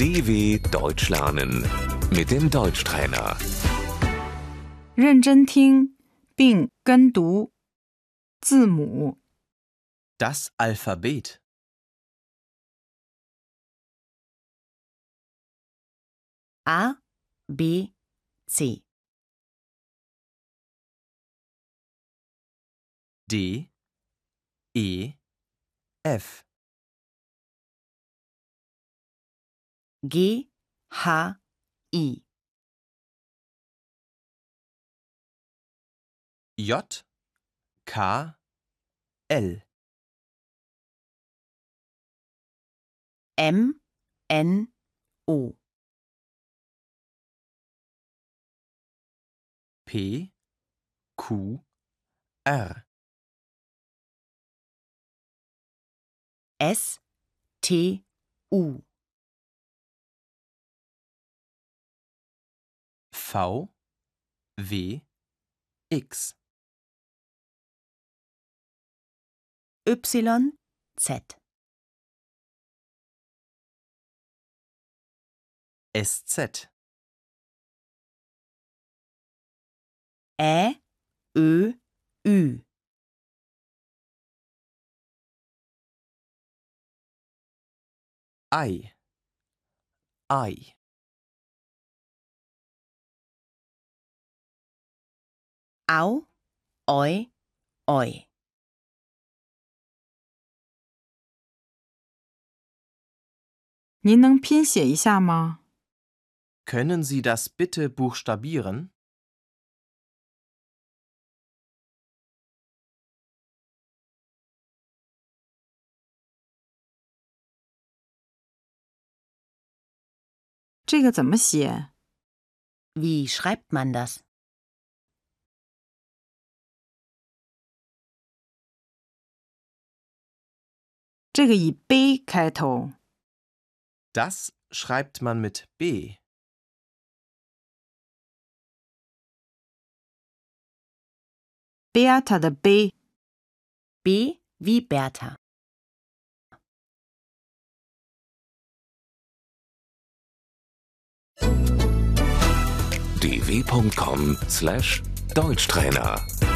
DW Deutsch lernen mit dem Deutschtrainer. 认真听并跟读字母 Das Alphabet. A, B, C, D, E, F, G, H, I, J, K, L, M, N, O, P, Q, R, S, T, U, V, W, X, Y, Z, SZ, Ä, Ö, Ü, I, I, au, oi, oi. Können Sie das bitte buchstabieren? Wie schreibt man das? 这个以 b 开头， Das schreibt man mit B. Beata 的 b， B wie Bertha. dw.com/deutschtrainer